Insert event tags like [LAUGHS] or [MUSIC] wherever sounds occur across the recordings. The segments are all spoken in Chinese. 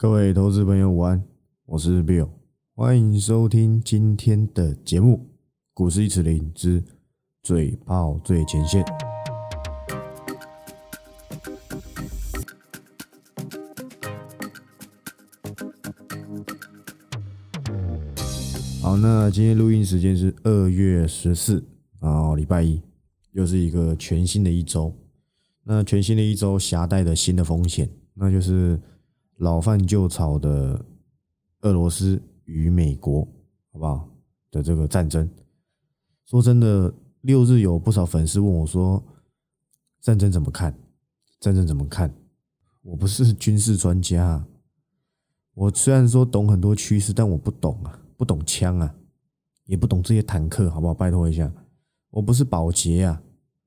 各位投资朋友午安，我是 Bill，欢迎收听今天的节目《股市一词零之嘴炮最前线》。好，那今天录音时间是二月十四，然后礼拜一，又是一个全新的一周。那全新的一周携带的新的风险，那就是老范旧草的俄罗斯与美国，好不好？的这个战争。说真的，六日有不少粉丝问我说，战争怎么看？战争怎么看？我不是军事专家，我虽然说懂很多趋势，但我不懂啊，不懂枪啊，也不懂这些坦克，好不好？拜托一下，我不是保洁啊，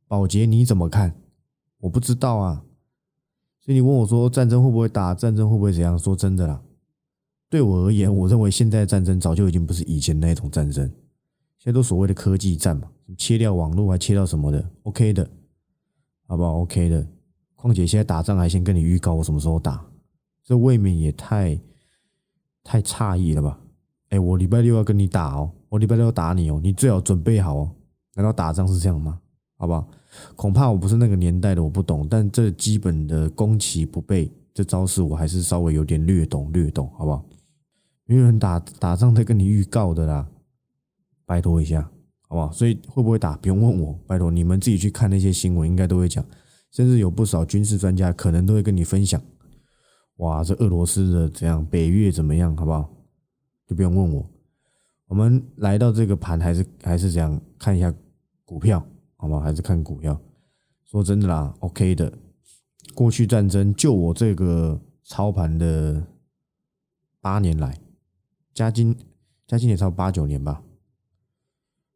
保洁你怎么看？我不知道啊，所以你问我说战争会不会打？战争会不会怎样？说真的啦，对我而言，我认为现在战争早就已经不是以前那种战争，现在都所谓的科技战嘛，切掉网络还切掉什么的，OK 的，好不好？OK 的。况且现在打仗还先跟你预告我什么时候打，这未免也太太诧异了吧？哎，我礼拜六要跟你打哦，我礼拜六要打你哦，你最好准备好哦。难道打仗是这样吗？好不好？恐怕我不是那个年代的，我不懂。但这基本的攻其不备这招式，我还是稍微有点略懂略懂，好不好？没有人打打仗在跟你预告的啦，拜托一下，好不好？所以会不会打，不用问我，拜托你们自己去看那些新闻，应该都会讲，甚至有不少军事专家可能都会跟你分享。哇，这俄罗斯的怎样，北越怎么样，好不好？就不用问我。我们来到这个盘，还是还是这样看一下股票。好吗？还是看股票。说真的啦，OK 的。过去战争，就我这个操盘的八年来，加金加金也超八九年吧。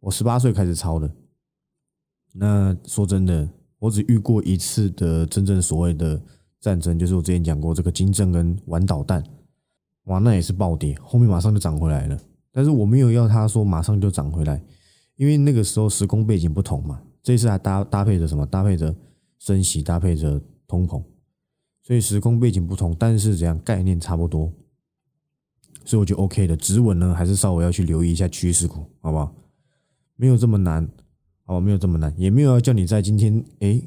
我十八岁开始操的。那说真的，我只遇过一次的真正所谓的战争，就是我之前讲过这个金正恩玩导弹，哇，那也是暴跌，后面马上就涨回来了。但是我没有要他说马上就涨回来，因为那个时候时空背景不同嘛。这次还搭搭配着什么？搭配着升息，搭配着通膨，所以时空背景不同，但是怎样概念差不多，所以我就 OK 的。止稳呢，还是稍微要去留意一下趋势股，好不好？没有这么难，好，没有这么难，也没有要叫你在今天哎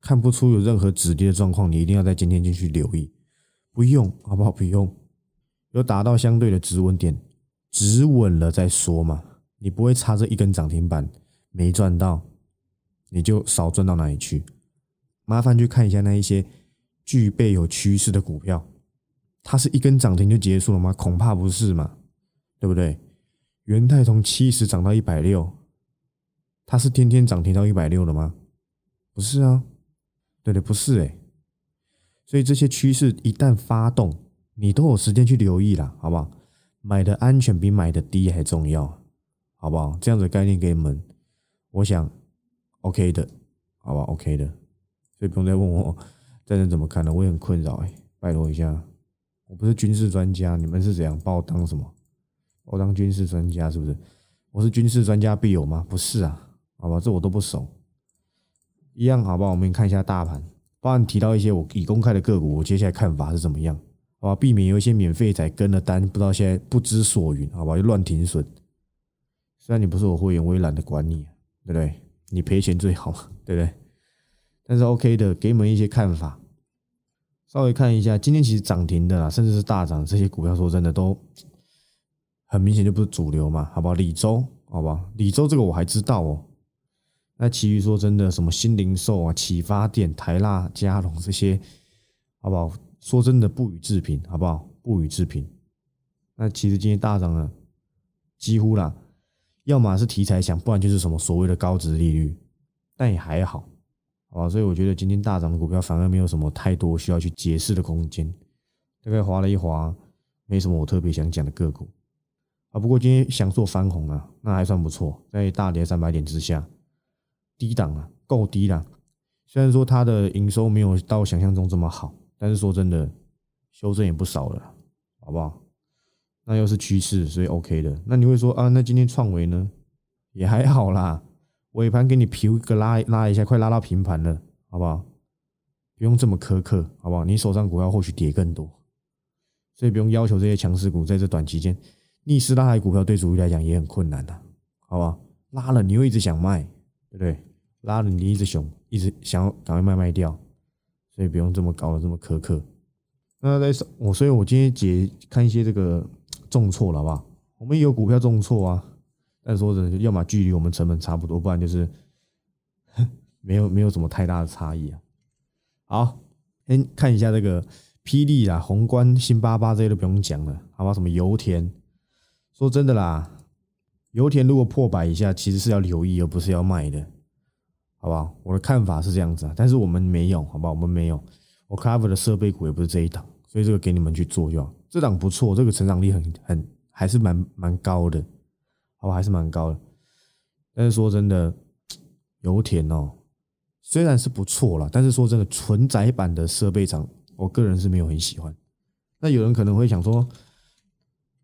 看不出有任何止跌的状况，你一定要在今天进去留意，不用，好不好？不用，有达到相对的止稳点，止稳了再说嘛，你不会差这一根涨停板没赚到。你就少赚到哪里去？麻烦去看一下那一些具备有趋势的股票，它是一根涨停就结束了吗？恐怕不是嘛，对不对？元泰从七十涨到一百六，它是天天涨停到一百六了吗？不是啊，对对，不是哎。所以这些趋势一旦发动，你都有时间去留意了，好不好？买的安全比买的低还重要，好不好？这样子概念给你们，我想。OK 的，好吧，OK 的，所以不用再问我战争怎么看了，我也很困扰哎，拜托一下，我不是军事专家，你们是怎样把我当什么？我当军事专家是不是？我是军事专家必有吗？不是啊，好吧，这我都不熟，一样好吧，我们看一下大盘，包含提到一些我已公开的个股，我接下来看法是怎么样？好吧，避免有一些免费仔跟了单，不知道现在不知所云，好吧，就乱停损。虽然你不是我会员，我也懒得管你，对不对？你赔钱最好，[LAUGHS] 对不对？但是 OK 的，给你们一些看法。稍微看一下，今天其实涨停的啦，甚至是大涨这些股票，说真的都很明显就不是主流嘛，好不好？李州，好不好？李州这个我还知道哦。那其余说真的，什么新零售啊、启发店、台辣、加龙这些，好不好？说真的不予置评，好不好？不予置评。那其实今天大涨了，几乎啦。要么是题材强，不然就是什么所谓的高值利率，但也还好，好吧？所以我觉得今天大涨的股票反而没有什么太多需要去解释的空间。大概划了一划，没什么我特别想讲的个股啊。不过今天想做翻红啊，那还算不错，在大跌三百点之下，低档啊，够低了。虽然说它的营收没有到想象中这么好，但是说真的，修正也不少了，好不好？那又是趋势，所以 OK 的。那你会说啊，那今天创维呢，也还好啦。尾盘给你皮一个拉拉一下，快拉到平盘了，好不好？不用这么苛刻，好不好？你手上股票或许跌更多，所以不用要求这些强势股在这短期间逆势拉抬股票，对主力来讲也很困难的，好不好？拉了你又一直想卖，对不对？拉了你一直熊，一直想要赶快卖卖掉，所以不用这么搞得这么苛刻。那在我，所以我今天解看一些这个重挫了，好不好？我们也有股票重挫啊，但说真的要么距离我们成本差不多，不然就是 [LAUGHS] 没有没有什么太大的差异啊。好，先看一下这个霹雳啦、宏观、新八八这些都不用讲了，好吧？什么油田？说真的啦，油田如果破百以下，其实是要留意，而不是要卖的，好不好？我的看法是这样子啊，但是我们没有，好不好？我们没有。我 cover 的设备股也不是这一档，所以这个给你们去做就好。这档不错，这个成长力很很还是蛮蛮高的，好吧，还是蛮高的。但是说真的，油田哦，虽然是不错了，但是说真的，纯窄版的设备厂，我个人是没有很喜欢。那有人可能会想说，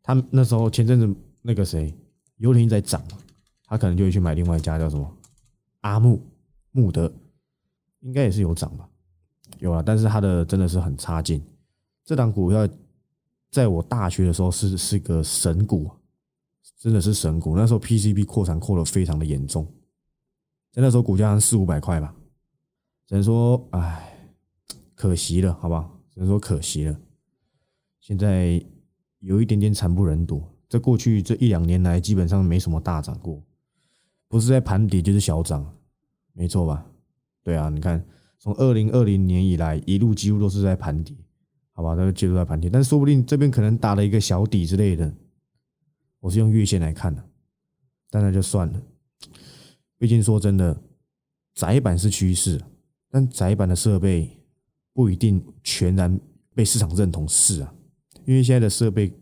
他那时候前阵子那个谁，油田在涨他可能就会去买另外一家叫什么阿木木德，应该也是有涨吧。有啊，但是他的真的是很差劲。这档股票在我大学的时候是是个神股，真的是神股。那时候 PCB 扩产扩的非常的严重，在那时候股价四五百块吧，只能说唉，可惜了，好不好？只能说可惜了。现在有一点点惨不忍睹。在过去这一两年来，基本上没什么大涨过，不是在盘底就是小涨，没错吧？对啊，你看。从二零二零年以来，一路几乎都是在盘底，好吧，都几乎在盘底。但是说不定这边可能打了一个小底之类的，我是用月线来看的，但那就算了。毕竟说真的，窄板是趋势，但窄板的设备不一定全然被市场认同是啊，因为现在的设备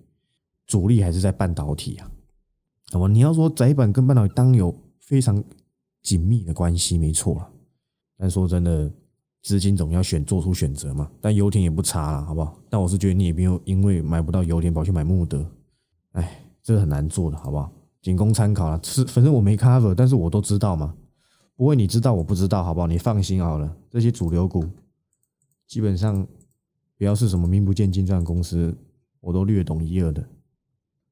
主力还是在半导体啊，那么你要说窄板跟半导体当有非常紧密的关系，没错了。但说真的。资金总要选做出选择嘛，但油田也不差了，好不好？但我是觉得你也没有因为买不到油田跑去买穆德，哎，这个很难做的，好不好？仅供参考了，是反正我没 cover，但是我都知道嘛，不会你知道我不知道，好不好？你放心好了，这些主流股基本上不要是什么名不见经传公司，我都略懂一二的。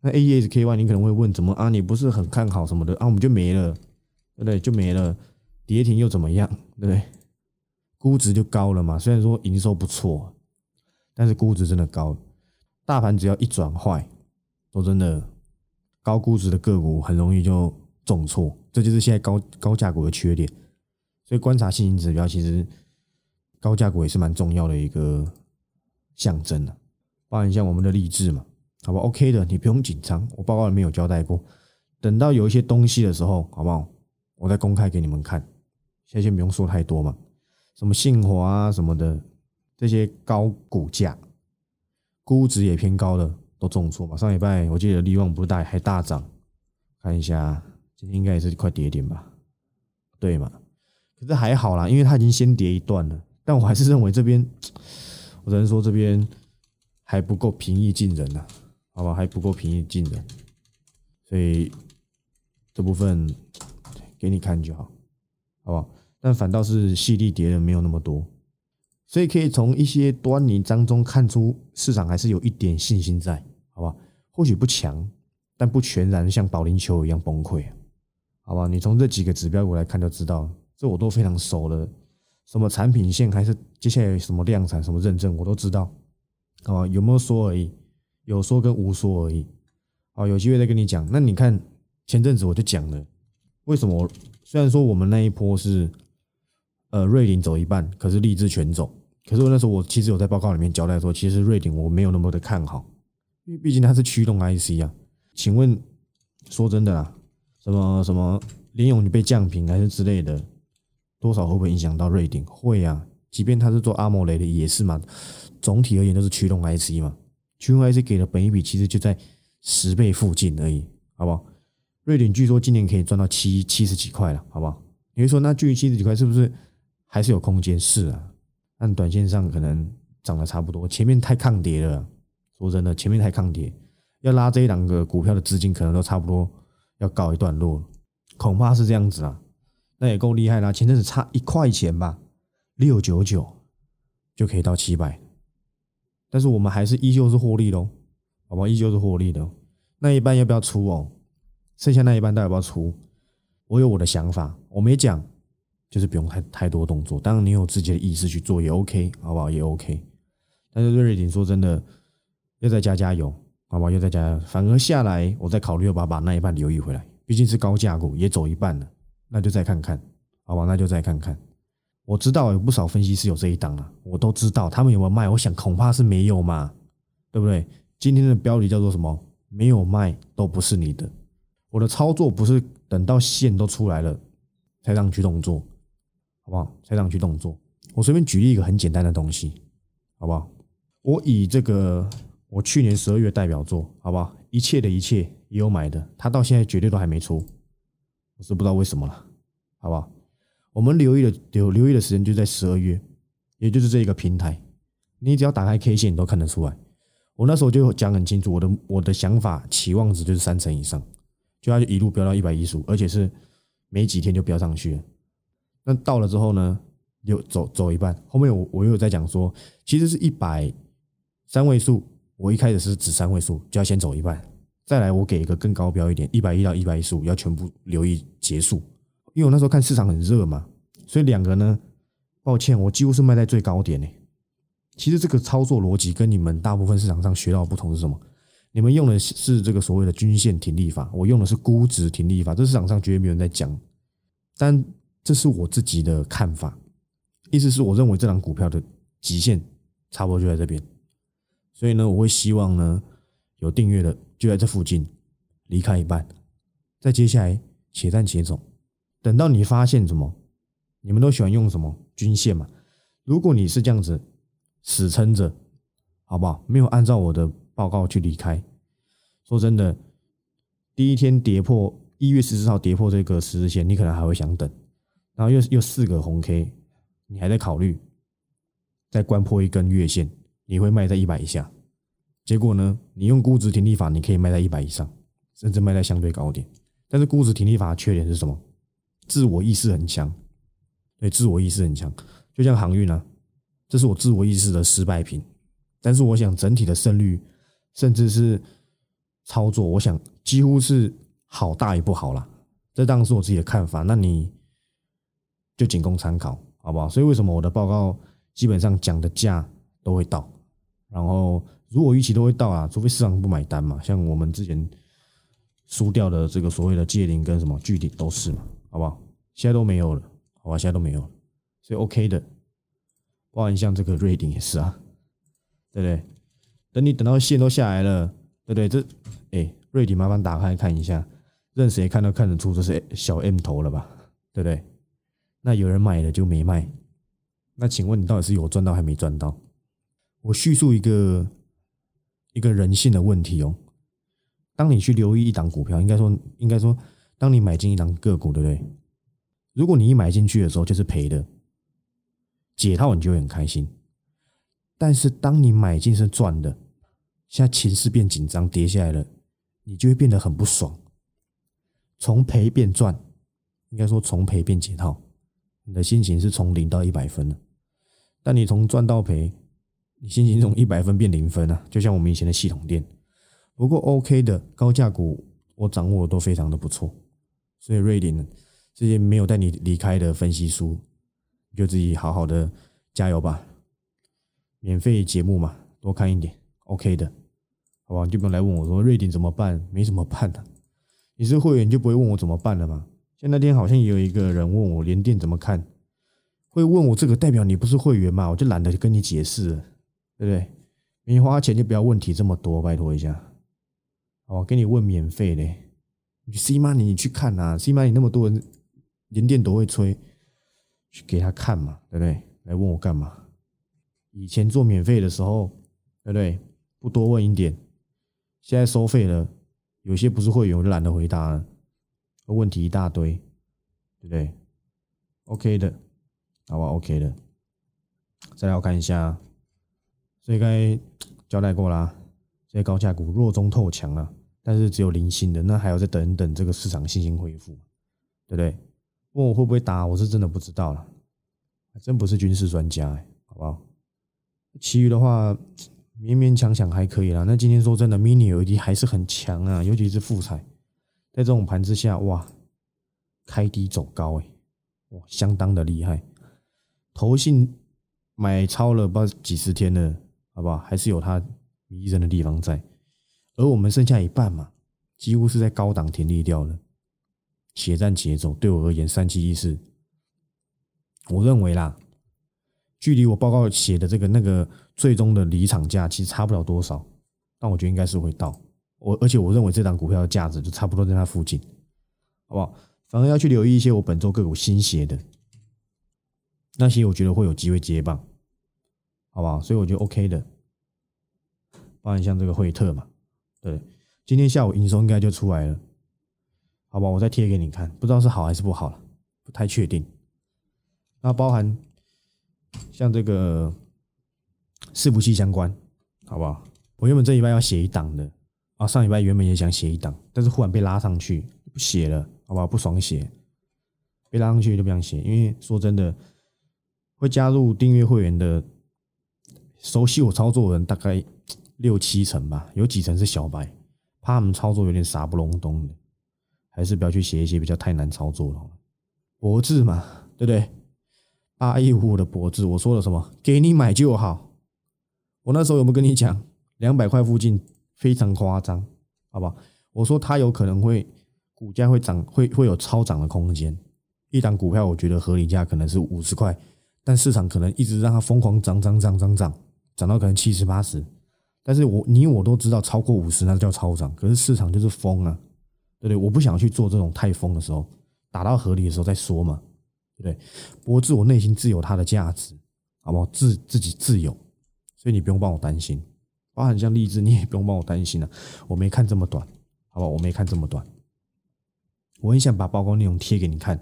那 A E S K Y 你可能会问，怎么啊？你不是很看好什么的啊？我们就没了，对不对？就没了，跌停又怎么样？对不对？估值就高了嘛，虽然说营收不错，但是估值真的高。大盘只要一转坏，说真的，高估值的个股很容易就重挫，这就是现在高高价股的缺点。所以观察信心指标，其实高价股也是蛮重要的一个象征的。包含像我们的励志嘛，好吧，OK 的，你不用紧张，我报告里面有交代过。等到有一些东西的时候，好不好？我再公开给你们看，现在先不用说太多嘛。什么信华啊什么的，这些高股价、估值也偏高的都重挫嘛。上礼拜我记得利旺不大还大涨，看一下今天应该也是快跌点吧？对嘛？可是还好啦，因为它已经先跌一段了。但我还是认为这边，我只能说这边还不够平易近人呐，好吧？还不够平易近人，所以这部分给你看就好，好不好？但反倒是细粒跌的没有那么多，所以可以从一些端倪当中看出市场还是有一点信心在，好吧？或许不强，但不全然像保龄球一样崩溃，好吧？你从这几个指标我来看就知道，这我都非常熟了。什么产品线还是接下来什么量产、什么认证我都知道，好吧？有没有说而已？有说跟无说而已。好，有机会再跟你讲。那你看前阵子我就讲了，为什么？虽然说我们那一波是。呃，瑞鼎走一半，可是立志全走。可是我那时候我其实有在报告里面交代说，其实瑞鼎我没有那么的看好，因为毕竟它是驱动 IC 啊。请问，说真的啦，什么什么联咏你被降频还是之类的，多少会不会影响到瑞鼎？会啊，即便它是做阿莫雷的也是嘛。总体而言都是驱动 IC 嘛，驱动 IC 给的本一比其实就在十倍附近而已，好不好？瑞鼎据说今年可以赚到七七十几块了，好不好？你会说那距离七十几块是不是？还是有空间，是啊，但短线上可能涨得差不多，前面太抗跌了。说真的，前面太抗跌，要拉这一两个股票的资金可能都差不多要告一段落，恐怕是这样子啊。那也够厉害啦，前阵子差一块钱吧，六九九就可以到七百，但是我们还是依旧是获利喽，好不好？依旧是获利的。那一半要不要出哦？剩下那一半到底要不要出？我有我的想法，我没讲，就是不用太太多动作。当然你有自己的意识去做也 OK，好不好？也 OK。但是瑞鼎说真的，要再加加油，好不好？要再加油，反而下来我再考虑要不要把那一半留意回来，毕竟是高价股，也走一半了，那就再看看，好吧？那就再看看。我知道有不少分析师有这一档了，我都知道他们有没有卖，我想恐怕是没有嘛，对不对？今天的标题叫做什么？没有卖都不是你的。我的操作不是等到线都出来了才让去动作，好不好？才让去动作。我随便举例一个很简单的东西，好不好？我以这个我去年十二月代表作，好不好？一切的一切也有买的，它到现在绝对都还没出，我是不知道为什么了，好不好？我们留意的留留意的时间就在十二月，也就是这一个平台，你只要打开 K 线，你都看得出来。我那时候就讲很清楚，我的我的想法期望值就是三成以上，就要一路飙到一百一十五，而且是没几天就飙上去了。那到了之后呢，又走走一半，后面我我又在讲说，其实是一百三位数，我一开始是指三位数，就要先走一半，再来我给一个更高标一点，一百一到一百一十五要全部留意结束。因为我那时候看市场很热嘛，所以两个呢，抱歉，我几乎是卖在最高点呢。其实这个操作逻辑跟你们大部分市场上学到的不同是什么？你们用的是这个所谓的均线停利法，我用的是估值停利法。这市场上绝对没有人在讲，但这是我自己的看法。意思是我认为这档股票的极限差不多就在这边，所以呢，我会希望呢有订阅的就在这附近离开一半，再接下来且战且走。等到你发现什么，你们都喜欢用什么均线嘛？如果你是这样子死撑着，好不好？没有按照我的报告去离开。说真的，第一天跌破一月十四号跌破这个十日线，你可能还会想等。然后又又四个红 K，你还在考虑再关破一根月线，你会卖在一百以下。结果呢，你用估值停利法，你可以卖在一百以上，甚至卖在相对高点。但是估值停利法的缺点是什么？自我意识很强，对，自我意识很强，就像航运啊，这是我自我意识的失败品。但是我想整体的胜率，甚至是操作，我想几乎是好大一步好了。这当然是我自己的看法，那你就仅供参考，好不好？所以为什么我的报告基本上讲的价都会到，然后如果预期都会到啊，除非市场不买单嘛。像我们之前输掉的这个所谓的借零跟什么具体都是嘛。好不好？现在都没有了，好吧？现在都没有了，所以 OK 的。包含像这个瑞鼎也是啊，对不对？等你等到线都下来了，对不对？这哎，瑞鼎麻烦打开看一下，任谁看都看得出这是小 M 头了吧？对不对？那有人买了就没卖，那请问你到底是有赚到还没赚到？我叙述一个一个人性的问题哦。当你去留意一档股票，应该说应该说。当你买进一档个股，对不对？如果你一买进去的时候就是赔的，解套你就会很开心。但是当你买进是赚的，现在情势变紧张，跌下来了，你就会变得很不爽。从赔变赚，应该说从赔变解套，你的心情是从零到一百分。但你从赚到赔，你心情从一百分变零分啊，就像我们以前的系统店。不过 OK 的高价股，我掌握的都非常的不错。所以瑞鼎这些没有带你离开的分析书，就自己好好的加油吧。免费节目嘛，多看一点，OK 的，好吧？你就不用来问我说瑞鼎怎么办，没怎么办的。你是会员就不会问我怎么办了吗？像那天好像也有一个人问我连电怎么看，会问我这个代表你不是会员嘛？我就懒得跟你解释，对不对？没花钱就不要问题这么多，拜托一下，好，给你问免费的。你 C 妈，你去看呐！C 妈，你那么多人连电都会吹，去给他看嘛，对不对？来问我干嘛？以前做免费的时候，对不对？不多问一点，现在收费了，有些不是会员，我就懒得回答了。问题一大堆，对不对？OK 的，好吧，OK 的。再来我看一下，这应该交代过啦，这些高价股弱中透强啊。但是只有零星的，那还要再等等这个市场信心恢复，对不对？问我会不会打，我是真的不知道了，还真不是军事专家，哎好不好？其余的话勉勉强强还可以啦。那今天说真的，mini LED 还是很强啊，尤其是富彩，在这种盘之下，哇，开低走高，哎，哇，相当的厉害。投信买超了不知道几十天了，好不好？还是有它迷人的地方在。而我们剩下一半嘛，几乎是在高档停利掉了。血战节奏对我而言，三七一四，我认为啦。距离我报告写的这个那个最终的离场价其实差不了多少，但我觉得应该是会到我，而且我认为这档股票的价值就差不多在它附近，好不好？反而要去留意一些我本周个股新写的那些，我觉得会有机会接棒，好不好？所以我觉得 OK 的，包含像这个惠特嘛，对，今天下午营收应该就出来了，好吧？我再贴给你看，不知道是好还是不好了，不太确定。那包含。像这个伺服器相关，好不好？我原本这礼拜要写一档的啊，上礼拜原本也想写一档，但是忽然被拉上去，不写了，好吧？不爽写，被拉上去就不想写，因为说真的，会加入订阅会员的，熟悉我操作的人大概六七成吧，有几成是小白，怕他们操作有点傻不隆咚的，还是不要去写一些比较太难操作了，博智嘛，对不对？八一五的脖子，我说了什么？给你买就好。我那时候有没有跟你讲，两百块附近非常夸张，好不好？我说它有可能会股价会涨，会会有超涨的空间。一档股票，我觉得合理价可能是五十块，但市场可能一直让它疯狂涨涨涨涨涨，涨到可能七十八十。但是我你我都知道，超过五十那叫超涨。可是市场就是疯啊，对不对？我不想去做这种太疯的时候，打到合理的时候再说嘛。对不对？博智，我内心自有它的价值，好不好？自自己自有，所以你不用帮我担心。包含像励志，你也不用帮我担心了。我没看这么短，好不好？我没看这么短。我很想把报告内容贴给你看，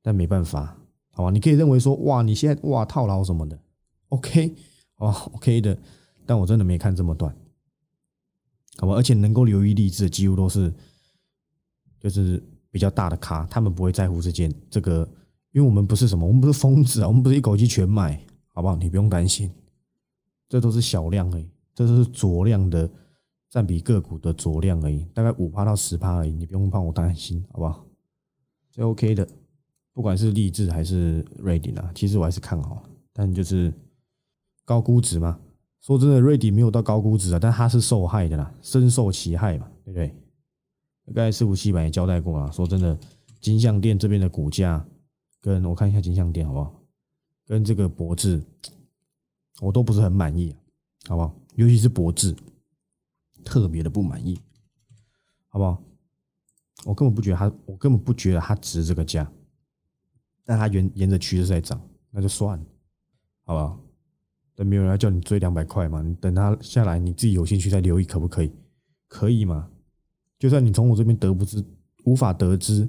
但没办法，好吧？你可以认为说，哇，你现在哇套牢什么的，OK，哦，OK 的。但我真的没看这么短，好吧？而且能够留意励志的，几乎都是就是比较大的咖，他们不会在乎这件这个。因为我们不是什么，我们不是疯子啊，我们不是一口气全买，好不好？你不用担心，这都是小量而已，这是酌量的占比个股的酌量而已，大概五趴到十趴而已，你不用帮我担心，好不好？这 OK 的，不管是励志还是瑞鼎啊，其实我还是看好，但就是高估值嘛。说真的，瑞鼎没有到高估值啊，但它是受害的啦，深受其害嘛，对不对？刚才师傅七百也交代过了，说真的，金项店这边的股价。跟我看一下金项店好不好？跟这个博智，我都不是很满意，好不好？尤其是博智，特别的不满意，好不好？我根本不觉得它，我根本不觉得它值这个价，但它沿沿着趋势在涨，那就算了，好不好？等没有人要叫你追两百块嘛？你等它下来，你自己有兴趣再留意，可不可以？可以吗？就算你从我这边得不知，无法得知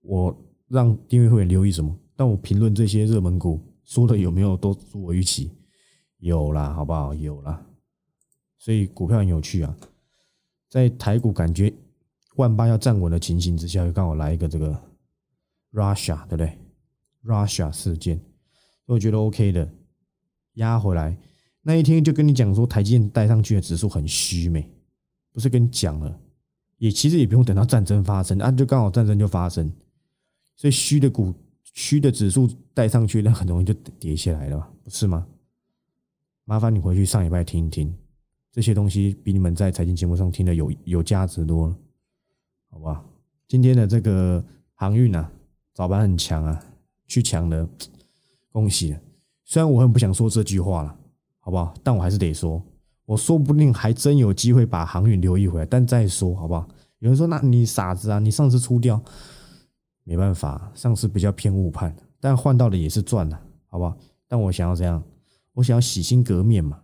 我。让订阅会员留意什么？但我评论这些热门股说的有没有都如我预期？有啦，好不好？有啦。所以股票很有趣啊，在台股感觉万八要站稳的情形之下，又刚好来一个这个 Russia，对不对？Russia 事件，我觉得 OK 的，压回来那一天就跟你讲说，台积电带上去的指数很虚美，不是跟你讲了？也其实也不用等到战争发生啊，就刚好战争就发生。所以虚的股、虚的指数带上去，那很容易就跌下来了，不是吗？麻烦你回去上礼拜听一听，这些东西比你们在财经节目上听的有有价值多了，好吧？今天的这个航运啊，早盘很强啊，去抢的，恭喜！虽然我很不想说这句话了，好不好？但我还是得说，我说不定还真有机会把航运留一回来，但再说好不好？有人说，那你傻子啊，你上次出掉。没办法，上次比较偏误判，但换到的也是赚了，好不好？但我想要这样，我想要洗心革面嘛，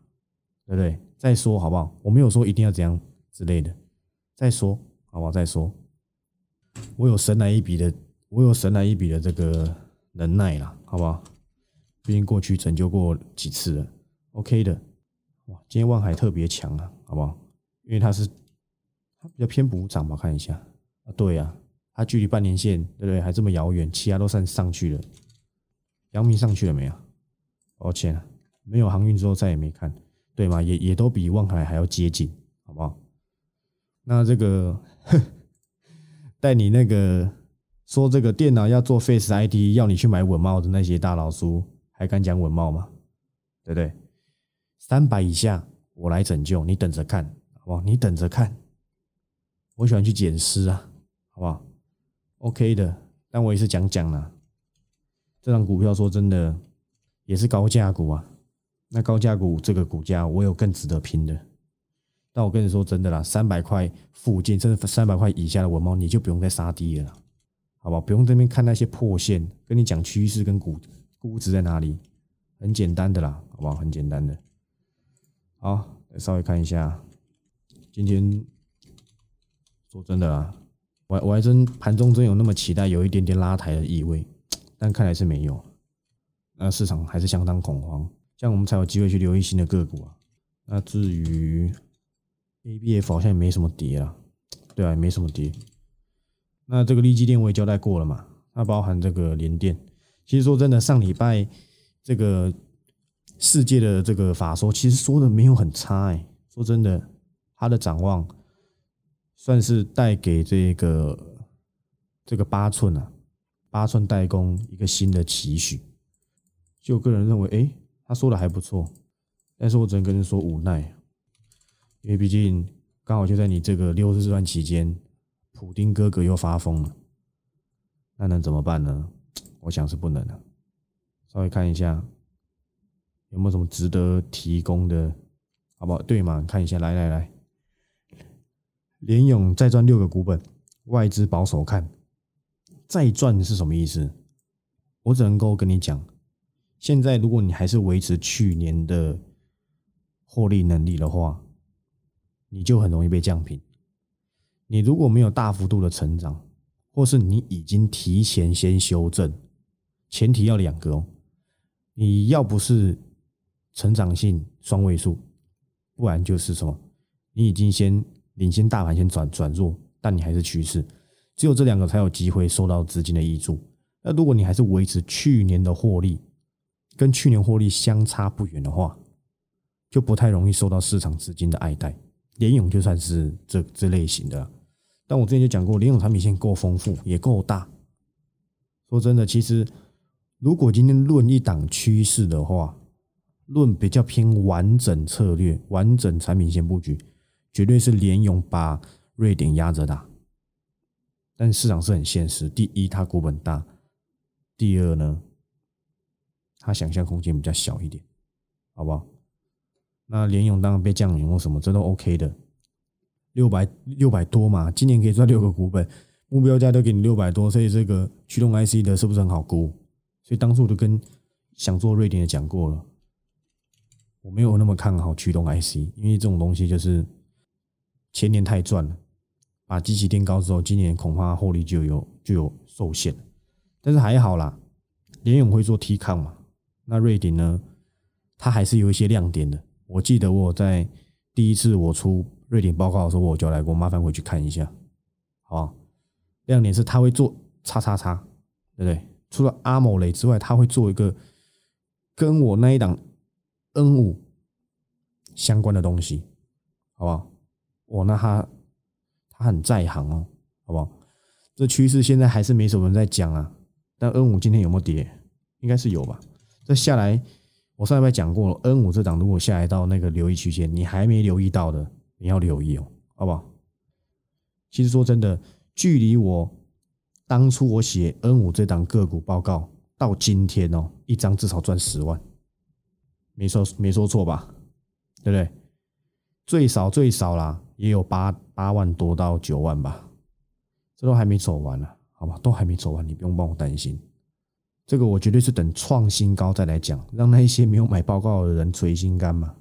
对不对？再说好不好？我没有说一定要怎样之类的，再说好不好？再说，我有神来一笔的，我有神来一笔的这个能耐啦，好不好？毕竟过去拯救过几次了，OK 的。哇，今天万海特别强啊，好不好？因为它是它比较偏补涨嘛，看一下啊，对呀。它距离半年线，对不对？还这么遥远，其他都算上去了。阳明上去了没有？抱歉，没有航运之后再也没看。对吗？也也都比望海还要接近，好不好？那这个带你那个说这个电脑要做 Face ID，要你去买稳茂的那些大老叔，还敢讲稳茂吗？对不对？三百以下我来拯救，你等着看，好不好？你等着看。我喜欢去捡尸啊，好不好？OK 的，但我也是讲讲啦。这张股票说真的也是高价股啊。那高价股这个股价，我有更值得拼的。但我跟你说真的啦，三百块附近，甚至三百块以下的文猫，你就不用再杀低了，好不好？不用这边看那些破线，跟你讲趋势跟股估值在哪里，很简单的啦，好不好？很简单的。好，稍微看一下，今天说真的啦，我我还真盘中真有那么期待，有一点点拉抬的意味，但看来是没有。那市场还是相当恐慌。这样我们才有机会去留意新的个股啊。那至于 A B F 好像也没什么跌啊，对啊，也没什么跌。那这个利基电我也交代过了嘛，它包含这个联电。其实说真的，上礼拜这个世界的这个法说，其实说的没有很差哎。说真的，它的展望算是带给这个这个八寸啊，八寸代工一个新的期许。就个人认为，哎。他说的还不错，但是我只能跟人说无奈，因为毕竟刚好就在你这个六日这段期间，普丁哥哥又发疯了，那能怎么办呢？我想是不能的。稍微看一下有没有什么值得提供的，好不好？对嘛？看一下，来来来，联勇再赚六个股本，外资保守看，再赚是什么意思？我只能够跟你讲。现在，如果你还是维持去年的获利能力的话，你就很容易被降频。你如果没有大幅度的成长，或是你已经提前先修正，前提要两个哦，你要不是成长性双位数，不然就是什么，你已经先领先大盘先转转弱，但你还是趋势，只有这两个才有机会受到资金的益助。那如果你还是维持去年的获利，跟去年获利相差不远的话，就不太容易受到市场资金的爱戴。联勇就算是这这类型的，但我之前就讲过，联勇产品线够丰富，也够大。说真的，其实如果今天论一档趋势的话，论比较偏完整策略、完整产品线布局，绝对是联勇把瑞典压着打。但市场是很现实，第一，它股本大；第二呢？他想象空间比较小一点，好不好？那联勇当然被降临或什么，这都 OK 的。六百六百多嘛，今年可以赚六个股本，目标价都给你六百多，所以这个驱动 IC 的是不是很好估？所以当初我就跟想做瑞典的讲过了，我没有那么看好驱动 IC，因为这种东西就是前年太赚了，把机器垫高之后，今年恐怕获利就有就有受限。但是还好啦，联勇会做 T 抗嘛。那瑞鼎呢？它还是有一些亮点的。我记得我在第一次我出瑞典报告的时候，我就来过，麻烦回去看一下，好亮点是它会做叉叉叉，对不对？除了阿某雷之外，它会做一个跟我那一档 N 五相关的东西，好不好？我那它它很在行哦，好不好？这趋势现在还是没什么人在讲啊。但 N 五今天有没有跌？应该是有吧。这下来，我上礼拜讲过了，N 五这档如果下来到那个留意区间，你还没留意到的，你要留意哦，好不好？其实说真的，距离我当初我写 N 五这档个股报告到今天哦，一张至少赚十万，没说没说错吧？对不对？最少最少啦，也有八八万多到九万吧，这都还没走完呢，好吧？都还没走完，你不用帮我担心。这个我绝对是等创新高再来讲，让那一些没有买报告的人垂心肝嘛，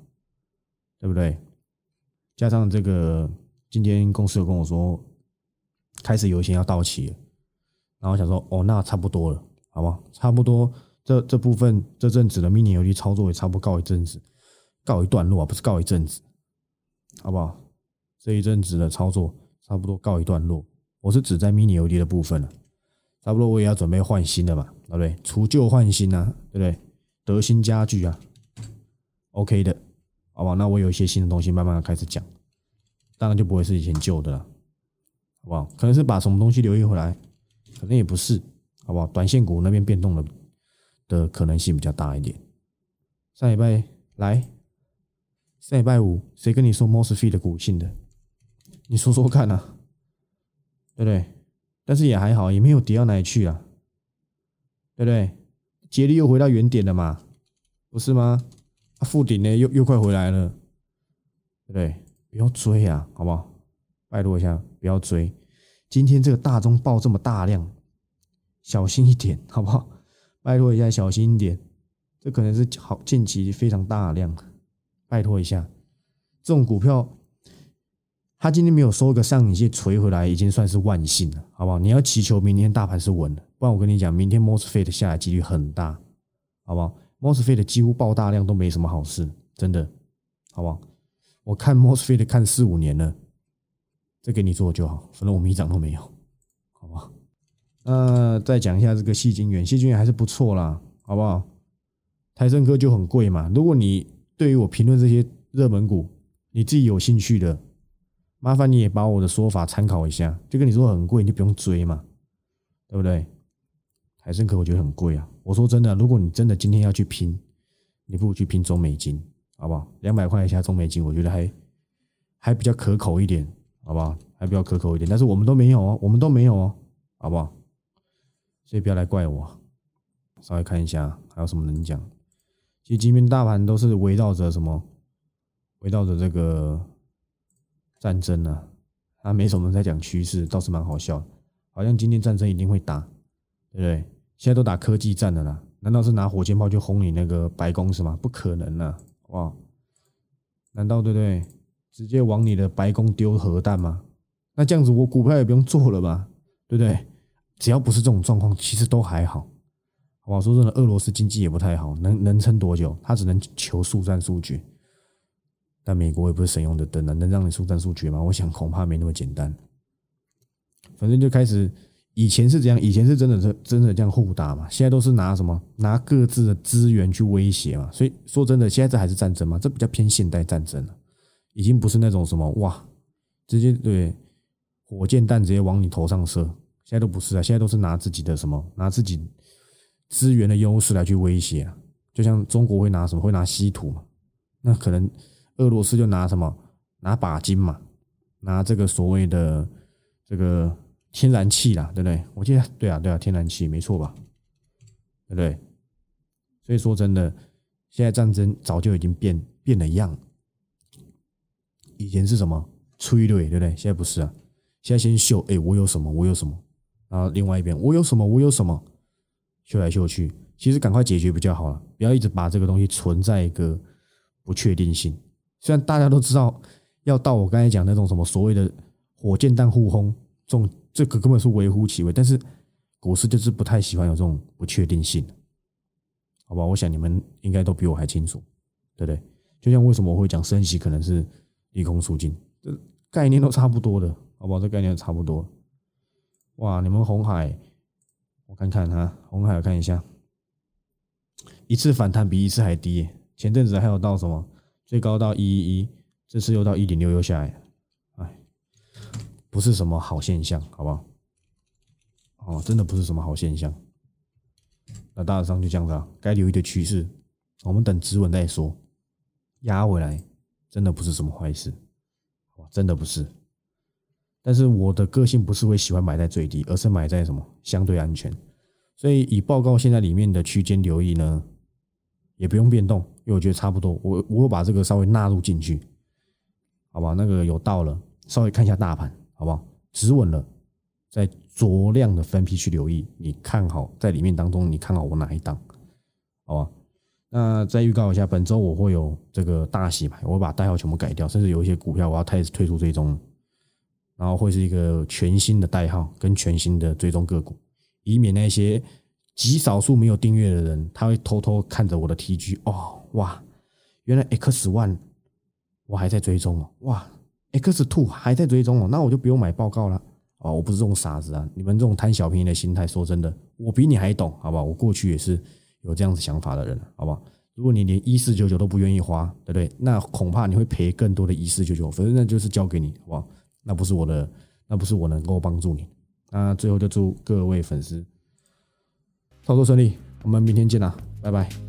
对不对？加上这个，今天公司有跟我说，开始有一些要到期了，然后想说，哦，那差不多了，好不好？差不多，这这部分这阵子的 mini 游戏操作也差不多告一阵子，告一段落啊，不是告一阵子，好不好？这一阵子的操作差不多告一段落，我是指在 mini 游戏的部分了。差不多我也要准备换新的嘛，对不对？除旧换新啊，对不对？德新家具啊，OK 的，好不好？那我有一些新的东西慢慢的开始讲，当然就不会是以前旧的了，好不好？可能是把什么东西留意回来，可能也不是，好不好？短线股那边变动的的可能性比较大一点。上礼拜来，上礼拜五谁跟你说 Mosfet 的股性的？你说说看啊，对不对？但是也还好，也没有跌到哪里去啊，对不对？接力又回到原点了嘛，不是吗？啊，附顶呢又又快回来了，对不对？不要追啊，好不好？拜托一下，不要追。今天这个大中报这么大量，小心一点，好不好？拜托一下，小心一点。这可能是好近期非常大量，拜托一下。这种股票。他今天没有收个上影线锤回来，已经算是万幸了，好不好？你要祈求明天大盘是稳的，不然我跟你讲，明天 Mosfet 下来几率很大，好不好？Mosfet 几乎爆大量都没什么好事，真的，好不好？我看 Mosfet 看四五年了，这给你做就好，反正我们一涨都没有，好不好？呃，再讲一下这个细菌元，细菌元还是不错啦，好不好？台盛科就很贵嘛，如果你对于我评论这些热门股，你自己有兴趣的。麻烦你也把我的说法参考一下，就跟你说很贵，你就不用追嘛，对不对？海参可我觉得很贵啊。我说真的，如果你真的今天要去拼，你不如去拼中美金，好不好？两百块以下中美金，我觉得还还比较可口一点，好不好？还比较可口一点。但是我们都没有哦，我们都没有哦，好不好？所以不要来怪我。稍微看一下还有什么能讲。其实今天大盘都是围绕着什么？围绕着这个。战争呢，他没什么在讲趋势，倒是蛮好笑。好像今天战争一定会打，对不对？现在都打科技战的啦，难道是拿火箭炮去轰你那个白宫是吗？不可能啊！哇，难道对不对？直接往你的白宫丢核弹吗？那这样子我股票也不用做了吧？对不对？只要不是这种状况，其实都还好。好说真的，俄罗斯经济也不太好，能能撑多久？他只能求速战速决。但美国也不是神用的灯啊，能让你速战速决吗？我想恐怕没那么简单。反正就开始，以前是这样，以前是真的是真的这样互打嘛。现在都是拿什么拿各自的资源去威胁嘛。所以说真的，现在这还是战争吗？这比较偏现代战争了，已经不是那种什么哇，直接对火箭弹直接往你头上射。现在都不是啊，现在都是拿自己的什么拿自己资源的优势来去威胁啊。就像中国会拿什么会拿稀土嘛，那可能。俄罗斯就拿什么拿钯金嘛，拿这个所谓的这个天然气啦，对不对？我记得对啊，对啊，天然气没错吧？对不对？所以说真的，现在战争早就已经变变了样。以前是什么催泪，对不对？现在不是啊，现在先秀，哎，我有什么，我有什么，然后另外一边我有什么，我有什么，秀来秀去，其实赶快解决比较好了，不要一直把这个东西存在一个不确定性。虽然大家都知道要到我刚才讲那种什么所谓的火箭弹互轰，这种这个根本是微乎其微，但是股市就是不太喜欢有这种不确定性，好吧？我想你们应该都比我还清楚，对不对？就像为什么我会讲升息可能是利空出尽，这概念都差不多的，好不好？这概念差不多。哇，你们红海，我看看哈，红海我看一下，一次反弹比一次还低，前阵子还有到什么？最高到一一一，这次又到一点六，又下来，哎，不是什么好现象，好不好？哦，真的不是什么好现象。那大致上就这样子啊，该留意的趋势，我们等止稳再说。压回来，真的不是什么坏事，哇，真的不是。但是我的个性不是会喜欢买在最低，而是买在什么相对安全。所以以报告现在里面的区间留意呢，也不用变动。因为我觉得差不多，我我会把这个稍微纳入进去，好吧？那个有到了，稍微看一下大盘，好不好？止稳了，再酌量的分批去留意。你看好在里面当中，你看好我哪一档？好吧？那再预告一下，本周我会有这个大洗牌，我会把代号全部改掉，甚至有一些股票我要开始退出追踪，然后会是一个全新的代号跟全新的追踪个股，以免那些极少数没有订阅的人他会偷偷看着我的 tg 哦哇原来 x one 我还在追踪哦哇 x two 还在追踪哦那我就不用买报告了。哦我不是这种傻子啊你们这种贪小便宜的心态说真的我比你还懂好不好？我过去也是有这样子想法的人好不好？如果你连一四九九都不愿意花对不对？那恐怕你会赔更多的一四九九反正那就是交给你好不好？那不是我的那不是我能够帮助你。那最后就祝各位粉丝操作顺利我们明天见啦拜拜。